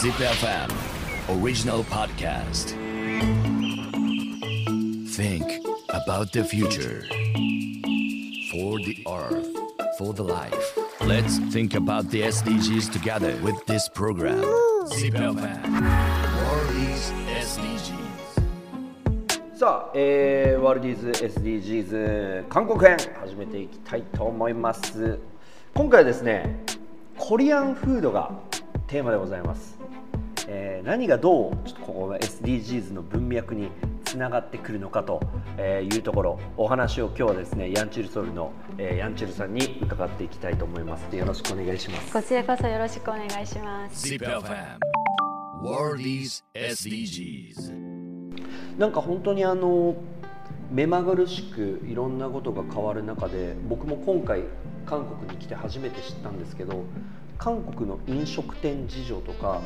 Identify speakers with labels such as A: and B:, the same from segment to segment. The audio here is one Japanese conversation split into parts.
A: ZipFM Original Podcast Think about the future For the earth For the life Let's think about the SDGs together with this program ZipFM World is SDGs
B: さあ、えー、ワールディーズ SDGs 韓国編始めていきたいと思います今回はですねコリアンフードがテーマでございます、えー何がどうちょっとここの SDGs の文脈につながってくるのかとえーいうところお話を今日はですねヤンチュルソウルの、えーヤンチュルさんに伺っていきたいと思います。よろしくお願いします。
C: こちらこそよろしくお願いします。
A: ZipFM World is SDGs
B: なんか本当にあの目まぐるしくいろんなことが変わる中で僕も今回韓国に来て初めて知ったんですけど韓国の飲食店事情とか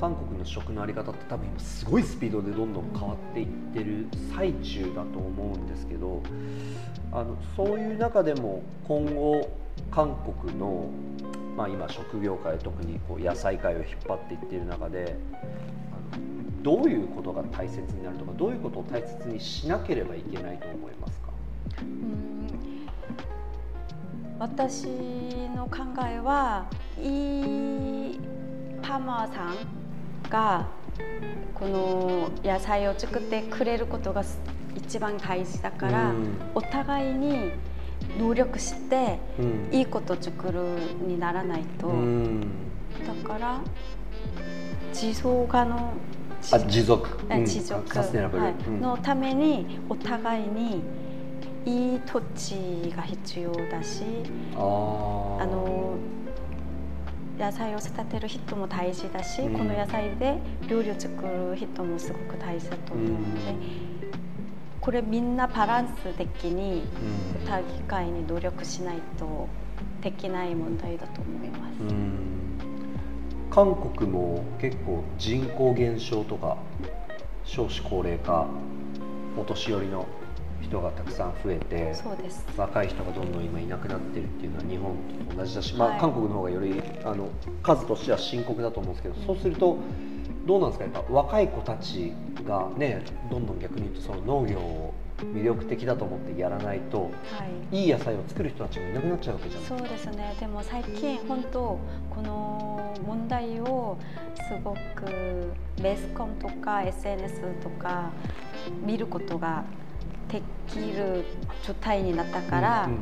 B: 韓国の食のあり方って多分今すごいスピードでどんどん変わっていってる最中だと思うんですけどあのそういう中でも今後韓国の、まあ、今食業界特にこう野菜界を引っ張っていってる中でどういうことが大切になるとかどういうことを大切にしなければいけないと思いますか？
C: 私の考えはいいパーマーさんがこの野菜を作ってくれることが一番大事だから、
B: うん。
C: お互いに努力して
B: うん。
C: いいこと作るにならないと、
B: うん。
C: だから持続可能
B: あ持続、うん。
C: 持続、はい。
B: うん。
C: のためにお互いにいい土地が必要だし
B: あ
C: の野菜を育てる人も大事だし、
B: うん。
C: この野菜で料理を作る人もすごく大事だと思うので、これみんなバランス的に
B: うん。
C: お互いに努力しないとできない問題だと思います。
B: うん。韓国も結構人口減少とか少子高齢化お年寄りの人がたくさん増えて
C: そうです。
B: 若い人がどんどん今いなくなってるっていうのは日本と同じだし、まあ、
C: はい。
B: 韓国の方がよりあの数としては深刻だと思うんですけどそうするとどうなんですか？やっぱ若い子たちがねどんどん逆に言うとその農業を魅力的だと思ってやらないと
C: はい。
B: いい野菜を作る人たちもいなくなっちゃうわけじゃない
C: そうですね。でも最近本当この問題をすごくベースコンとか SNS とか見ることができる状態になったから、
B: うん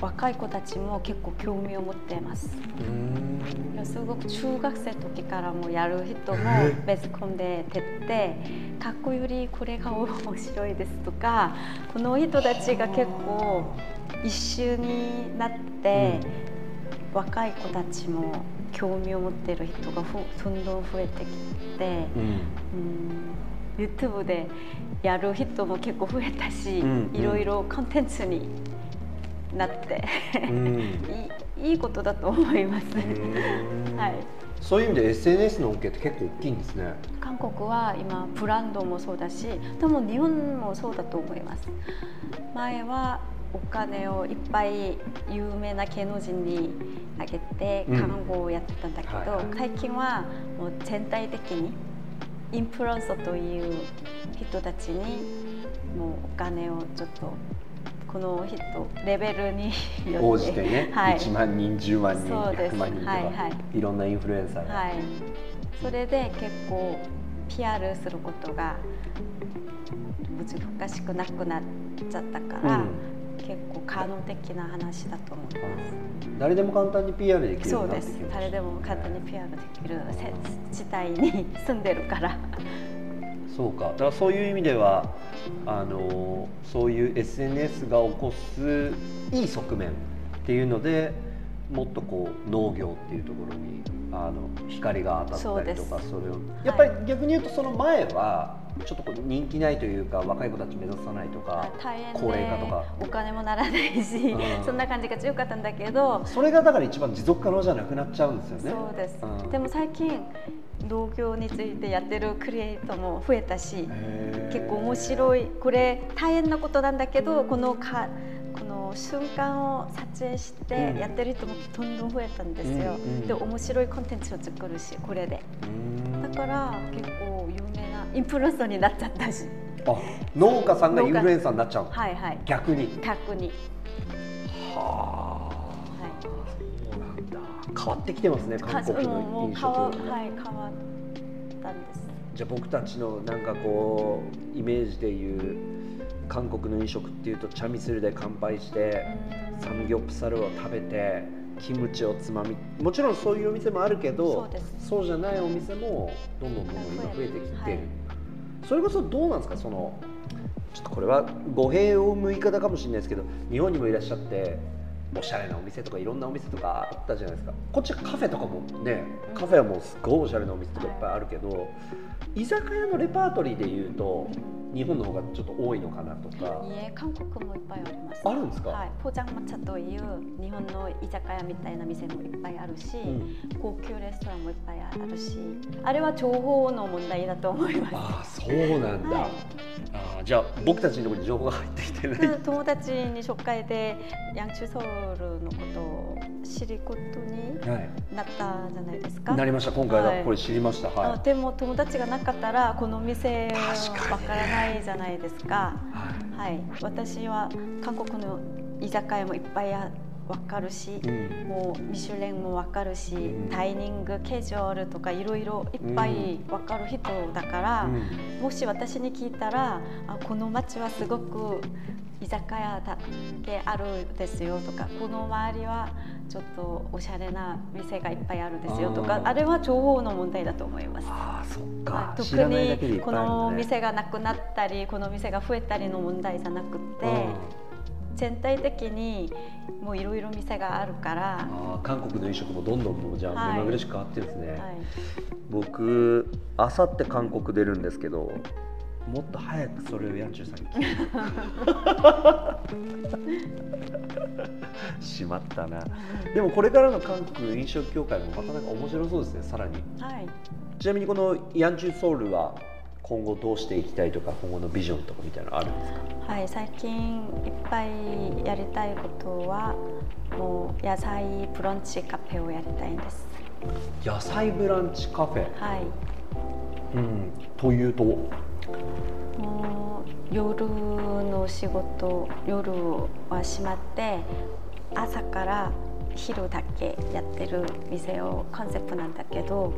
C: 若い子たちも結構興味を持っています。すごく中学生の時からもやる人もベー。スコンで出てかっこよりこれが面白いですとかこの人たちが結構一緒になって、若い子たちも興味を持っている人がふどんどん増えてきて、
B: うん。
C: うん、YouTube でやる人も結構増えたし、
B: うん
C: いろいろコンテンツになって、
B: うん。
C: いいことだと思います。
B: うん
C: はい。
B: そういう意味で SNS の恩恵って結構大きいんですね。
C: 韓国は今ブランドもそうだし多分日本もそうだと思います。前はお金をいっぱい有名な芸能人にあげて
B: うん。
C: 看護をやってたんだけど、
B: はいはい。
C: 最近はもう全体的にインフルエンサーという人たちにもうお金をちょっとこの人レベルに
B: 応じてね、
C: はい、
B: 1万人、10万人、
C: そうです。
B: 100万人とか、
C: はいはい。
B: いろんなインフルエンサーが。
C: はい、それで結構 PR することが難しくなくなっちゃったから、
B: うん
C: 結構可能的な話だと思いま
B: 誰でも簡単に PR でき
C: す。
B: るよ
C: そううです。誰でも簡単に PR できるせ地帯に住んでるから。
B: そうか。だからそういう意味では、あのそういう SNS が起こすいい側面っていうので、もっとこう農業っていうところにあの光が当たったりとか、それを。やっぱり逆に言うとその前はちょっとこう人気ないというか若い子たち目指さないとか高齢化と
C: で
B: か。
C: お金もならないし、
B: うん。
C: そんな感じが強かったんだけど、
B: それがだから一番持続可能じゃなくなっちゃうんですよね。
C: そうです、
B: うん。
C: でも最近農業についてやってるクリエイターも増えたし、結構面白いこれ大変なことなんだけどこのかこ瞬間を撮影してやってる人もどんどん増えたんですよ、
B: うんうん
C: で面白いコンテンツを作るしこれで。だから結構有名なインフルエンサーになっちゃったし。
B: あ農家さんがインフルエンサーになっちゃうの？
C: はいはい。
B: 逆に？
C: 逆に、
B: はあ。
C: は
B: そうなんだ。変わってきてますね
C: い、
B: 韓国の飲食
C: はい、変わったんです。
B: じゃあ僕たちのなんかこうイメージでいう韓国の飲食っていうとチャミスルで乾杯してサムギョプサルを食べてキムチをつまみもちろんそういうお店もあるけどそうじゃないお店もどんどんどんどん今増えてきてる、
C: はい。
B: それこそどうなんですか？そのちょっとこれは語弊を生む言い方かもしれないですけど日本にもいらっしゃっておしゃれなお店とかいろんなお店とかあったじゃないですか。こっちはカフェとかもねカフェはもうすごいおしゃれなお店とかいっぱいあるけど、居酒屋のレパートリーでいうと日本の方がちょっと多いのかなとか。
C: いえ韓国もいっぱいあります。
B: あるんですか？
C: はい、ポジャンマ茶という日本の居酒屋みたいな店もいっぱいあるし、
B: うん。
C: 高級レストランもいっぱいあるしあれは情報の問題だと思います。
B: ああそうなんだ、
C: はい
B: ああじゃあ僕たちのところに情報が入ってきてない、
C: 友達に紹介でヤンチュソウルのことを知ることに
B: はい、
C: なったじゃないですか。
B: なりました今回
C: はい。
B: はこれ知りました。は
C: あでも友達がなかったらこの店
B: 確かにね。
C: わからないじゃないですか。
B: い、は
C: はい、私は韓国の居酒屋もいっぱいわかるし、
B: いうん。
C: もうミシュレンもわかるし、
B: うん。
C: タイミングケジュアルとかいろいろいっぱいわかる人だから、
B: うん。
C: もし私に聞いたらあこの町はすごく居酒屋だけあるですよとかこの周りはちょっとおしゃれな店がいっぱいあるですよとか
B: あ
C: れは情報の問題だと思います。
B: ああそっか。
C: 特にこの店がなくなったりこの店が増えたりの問題じゃなくて、全体的にもういろいろ店があるから、
B: ああ韓国の飲食もどんどんもうじゃあ
C: はい。
B: 目まぐるしく変わってるんですね、
C: はい、
B: 僕あさって韓国出るんですけどもっと早くそれをヤンチューさんに聞 しまったな。でもこれからの韓国飲食協会もまたなんか面白そうですねさらに。
C: はい、
B: ちなみにこのヤンチューソウルは今後どうしていきたいとか今後のビジョンとかみたいなのあるんですか？
C: はい、最近いっぱいやりたいことはもう野菜ブランチカフェをやりたいんです。
B: 野菜ブランチカフェ、
C: はい、
B: うん、というと？
C: もう夜の仕事夜は閉まって朝から昼だけやってる店をコンセプトなんだけど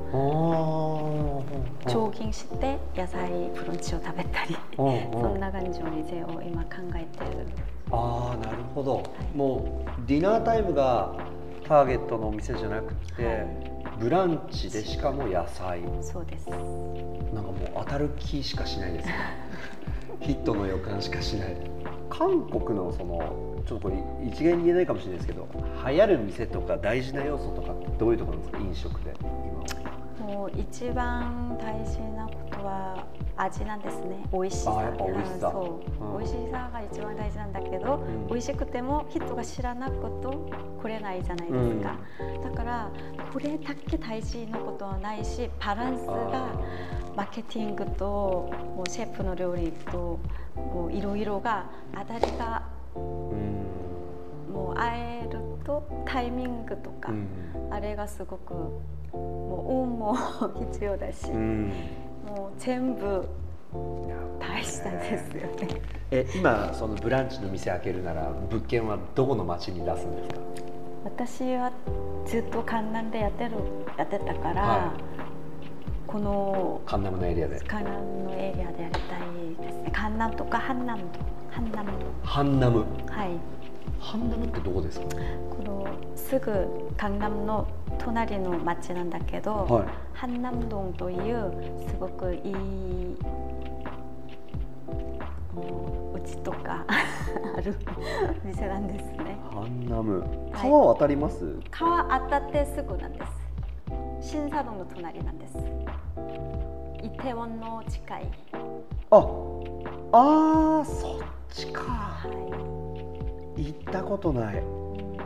B: あ
C: 長銀して野菜ブランチを食べたり
B: うん
C: そんな感じの店を今考えてる。
B: ああなるほど、もうディナータイムがターゲットのお店じゃなくて、
C: はい。
B: ブランチでしかも野菜。
C: そうです。
B: なんかもう当たる気しかしないですね。ヒットの予感しかしない。韓国のそのちょっとこれ一概に言えないかもしれないですけど流行る店とか大事な要素とかどういうところなんですか？飲食で今
C: もう一番大事なことは味なんですね。美味しさ。
B: あやっぱ美味しさ。
C: うんそう、
B: うん。
C: 美味しさが一番大事なんだけど、
B: ん。
C: 美味しくても人が知らなくと来れないじゃないですか、だからこれだけ大事なことはないしバランスがマーケティングともうシェフの料理ともういろいろが当たりが
B: うん
C: もう会えるとタイミングとか、
B: うん。
C: あれがすごくもう運も必要だし、
B: うん。
C: もう全部大事なんですよね。
B: え今そのブランチの店開けるなら物件はどこの町に出すんですか？
C: 私はずっと観南でやってるやってたから、
B: は
C: この
B: カ南のエリアで。
C: カ南のエリアでやりたいですね。カ南とかハ南とハ南ナム。
B: ハ
C: はい。
B: ハ南ってどこですか？
C: このすぐカ南の隣の町なんだけど、
B: はい、
C: ハンというすごくいいお家とか ある店なんですね。
B: ハ
C: 南
B: 川渡ります、
C: はい、川渡ってすぐなんです。新佐堂の隣なんですイテウォンの近い
B: あああそっちか、行ったことない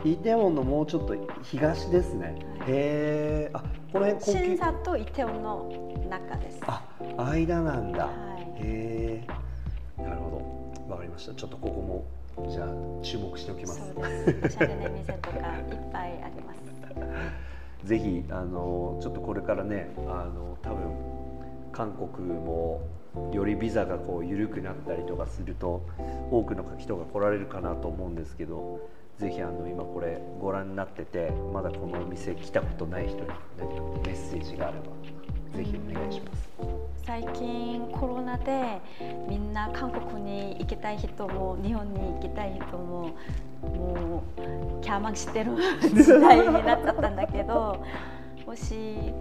B: イテウォンのもうちょっと東ですね、へえあこの辺
C: 新佐とイテウォンの中です
B: あ間なんだ、へえなるほどわかりましたちょっとここもじゃあ注目しておきます。
C: そうです。おしゃれな店とかいっぱいあります。
B: ぜひあのちょっとこれからねあの多分韓国もよりビザがこう緩くなったりとかすると多くの人が来られるかなと思うんですけどぜひあの今これご覧になっててまだこのお店来たことない人に何かメッセージがあればぜひお願いします。
C: 最近コロナでみんな韓国に行きたい人も日本に行きたい人ももうキャーマンしてる時代になっちゃったんだけどもし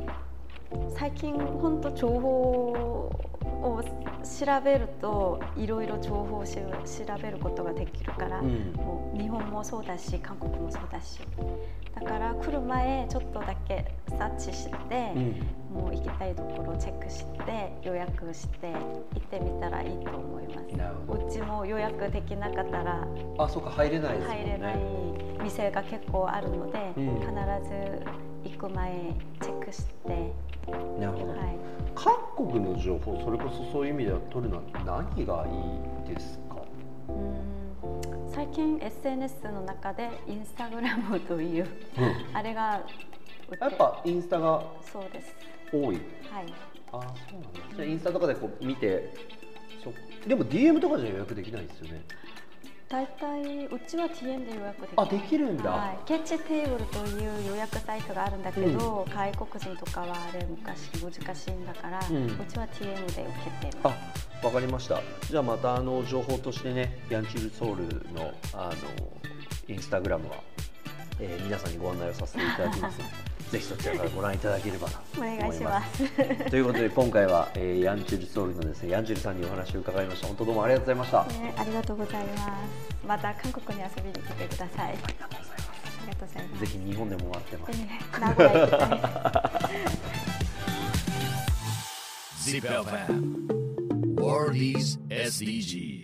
C: 最近本当情報を調べるといろいろ情報をし調べることができるから、
B: うん。
C: もう日本もそうだし韓国もそうだし。だから来る前ちょっとだけサーチして、もう行きたいところをチェックして予約して行ってみたらいいと思います。うちも予約できなかったら
B: あそうか入れないね。
C: 入れない店が結構あるので、
B: うん。
C: 必ず行く前チェックして、
B: なるほど、
C: はい、
B: 韓国の情報それこそそういう意味では取るのは何がいいですか？
C: うん。最近 SNS の中でインスタグラムというあれが
B: やっぱインスタが
C: そうです。
B: 多い？
C: はい。
B: ああそうなんだ。じゃあインスタとかでこう見てそでも DM とかじゃ予約できないですよね
C: 大体うちは TM で予約できる。
B: あできるんだ、
C: はい、ケッチテーブルという予約サイトがあるんだけど、外国人とかはあれ昔難しいんだから、
B: う
C: うんちは TM で受けてます
B: あわかりました。じゃあまたあの情報としてねヤンチルソウルのあのインスタグラムは、えー皆さんにご案内をさせていただきますぜひそちらからご覧いただければなと
C: お
B: 思い
C: 願いします。
B: ということで今回は、えーヤンチュルソウルのですねヤンチュルさんにお話を伺いました。本当どうもありがとうございました、
C: ね、ありがとうございます。また韓国に遊びに来てください。ありがとうございます。
B: ぜひ日本でも待ってます、
C: えー名古屋行きたい
A: Zip FM World is SDGs